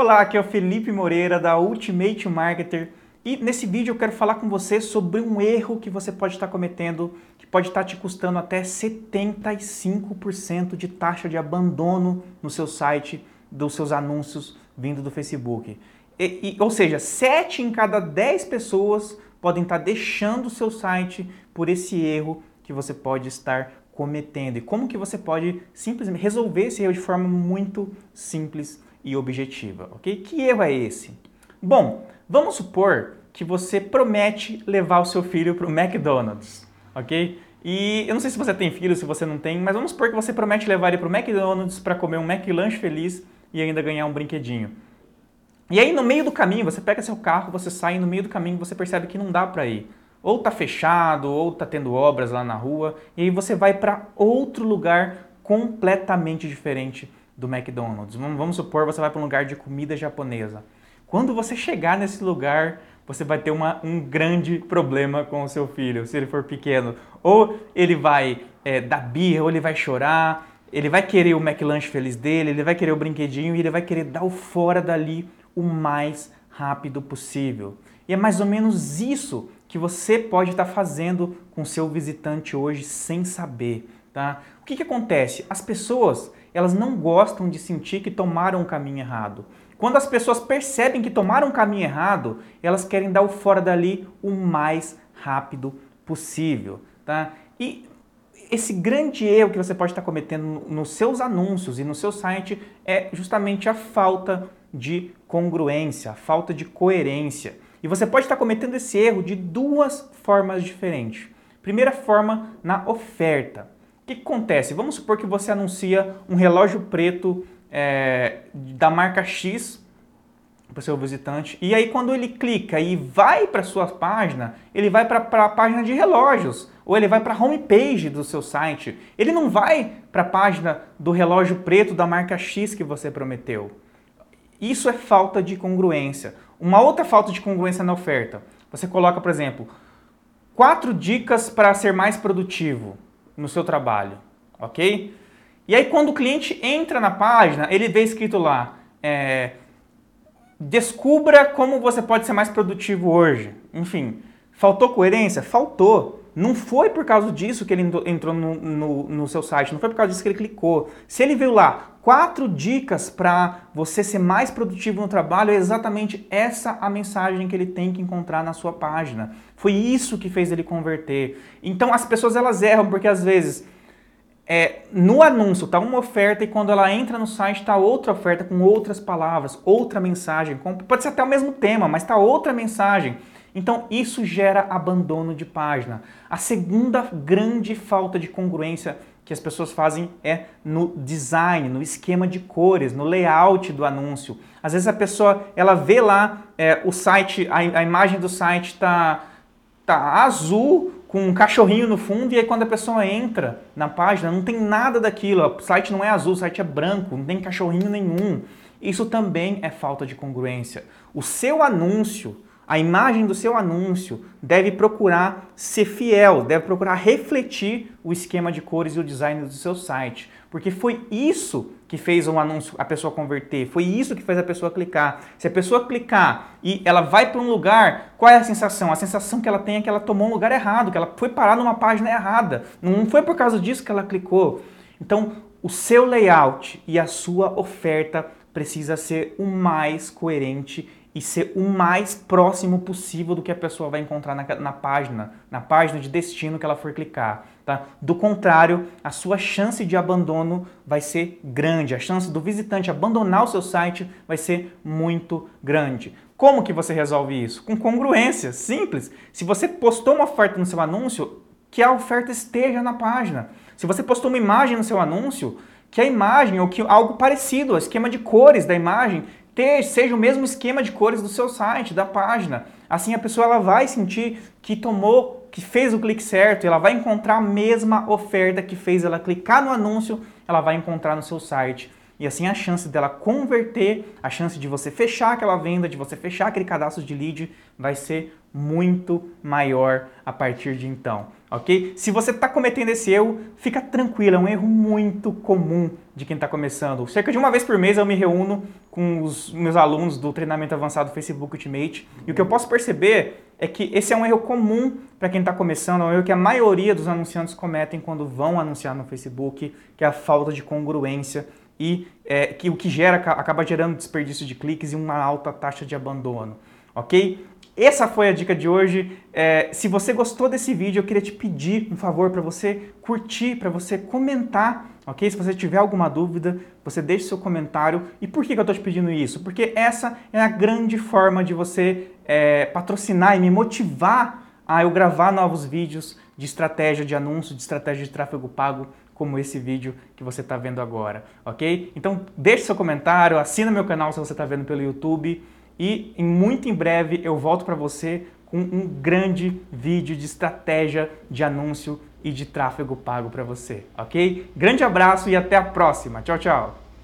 Olá, aqui é o Felipe Moreira da Ultimate Marketer e nesse vídeo eu quero falar com você sobre um erro que você pode estar cometendo que pode estar te custando até 75% de taxa de abandono no seu site, dos seus anúncios vindo do Facebook. E, e, ou seja, 7 em cada 10 pessoas podem estar deixando o seu site por esse erro que você pode estar cometendo e como que você pode simplesmente resolver esse erro de forma muito simples e objetiva, ok? Que erro é esse? Bom, vamos supor que você promete levar o seu filho para o McDonald's, ok? E eu não sei se você tem filho, se você não tem, mas vamos supor que você promete levar ele para o McDonald's para comer um McLanche feliz e ainda ganhar um brinquedinho. E aí no meio do caminho, você pega seu carro, você sai e no meio do caminho você percebe que não dá para ir ou tá fechado, ou tá tendo obras lá na rua, e aí você vai para outro lugar completamente diferente do McDonald's. Vamos supor você vai para um lugar de comida japonesa. Quando você chegar nesse lugar, você vai ter uma, um grande problema com o seu filho, se ele for pequeno. Ou ele vai é, dar birra, ou ele vai chorar, ele vai querer o McLanche feliz dele, ele vai querer o brinquedinho e ele vai querer dar o fora dali o mais rápido possível. E é mais ou menos isso que você pode estar fazendo com seu visitante hoje sem saber, tá? O que, que acontece? As pessoas, elas não gostam de sentir que tomaram um caminho errado. Quando as pessoas percebem que tomaram um caminho errado, elas querem dar o fora dali o mais rápido possível, tá? E esse grande erro que você pode estar cometendo nos seus anúncios e no seu site é justamente a falta de congruência, a falta de coerência. E você pode estar cometendo esse erro de duas formas diferentes. Primeira forma, na oferta. Que, que acontece? Vamos supor que você anuncia um relógio preto é, da marca X para o seu visitante. E aí, quando ele clica e vai para a sua página, ele vai para a página de relógios, ou ele vai para a homepage do seu site. Ele não vai para a página do relógio preto da marca X que você prometeu. Isso é falta de congruência. Uma outra falta de congruência na oferta. Você coloca, por exemplo, quatro dicas para ser mais produtivo no seu trabalho, ok? E aí quando o cliente entra na página, ele vê escrito lá, é, descubra como você pode ser mais produtivo hoje. Enfim, faltou coerência? Faltou. Não foi por causa disso que ele entrou no, no, no, seu site, não foi por causa disso que ele clicou. Se ele viu lá quatro dicas para você ser mais produtivo no trabalho, é exatamente essa a mensagem que ele tem que encontrar na sua página. Foi isso que fez ele converter. Então as pessoas elas erram porque às vezes é, no anúncio está uma oferta e quando ela entra no site está outra oferta com outras palavras, outra mensagem. Pode ser até o mesmo tema, mas está outra mensagem. Então isso gera abandono de página. A segunda grande falta de congruência que as pessoas fazem é no design, no esquema de cores, no layout do anúncio. Às vezes a pessoa ela vê lá é, o site, a, a, imagem do site está tá azul com um cachorrinho no fundo e aí quando a pessoa entra na página não tem nada daquilo. O site não é azul, o site é branco, não tem cachorrinho nenhum. Isso também é falta de congruência. O seu anúncio a imagem do seu anúncio deve procurar ser fiel, deve procurar refletir o esquema de cores e o design do seu site, porque foi isso que fez um anúncio a pessoa converter, foi isso que fez a pessoa clicar. Se a pessoa clicar e ela vai para um lugar, qual é a sensação? A sensação que ela tem é que ela tomou um lugar errado, que ela foi parar numa página errada. Não foi por causa disso que ela clicou. Então, o seu layout e a sua oferta precisa ser o mais coerente e ser o mais próximo possível do que a pessoa vai encontrar na, na, página, na página de destino que ela for clicar. Tá? Do contrário, a sua chance de abandono vai ser grande, a chance do visitante abandonar o seu site vai ser muito grande. Como que você resolve isso? Com congruência, simples. Se você postou uma oferta no seu anúncio, que a oferta esteja na página. Se você postou uma imagem no seu anúncio, que a imagem ou que algo parecido, o esquema de cores da imagem ter, seja o mesmo esquema de cores do seu site, da página. Assim a pessoa ela vai sentir que tomou, que fez o clique certo, ela vai encontrar a mesma oferta que fez ela clicar no anúncio, ela vai encontrar no seu site. E assim a chance dela converter, a chance de você fechar aquela venda, de você fechar aquele cadastro de lead vai ser muito maior a partir de então, ok? Se você está cometendo esse erro, fica tranquilo, é um erro muito comum de quem está começando. Cerca de uma vez por mês eu me reúno com os meus alunos do treinamento avançado Facebook Ultimate e o que eu posso perceber é que esse é um erro comum para quem está começando, é um erro que a maioria dos anunciantes cometem quando vão anunciar no Facebook, que é a falta de congruência e é, que o que gera acaba gerando desperdício de cliques e uma alta taxa de abandono, ok? Essa foi a dica de hoje. É, se você gostou desse vídeo, eu queria te pedir um favor para você curtir, para você comentar, ok? Se você tiver alguma dúvida, você deixe seu comentário. E por que, que eu estou te pedindo isso? Porque essa é a grande forma de você é, patrocinar e me motivar a eu gravar novos vídeos de estratégia de anúncio, de estratégia de tráfego pago, como esse vídeo que você está vendo agora, ok? Então deixe seu comentário, assina meu canal se você está vendo pelo YouTube e em muito em breve eu volto para você com um grande vídeo de estratégia de anúncio e de tráfego pago para você, ok? Grande abraço e até a próxima. Tchau, tchau.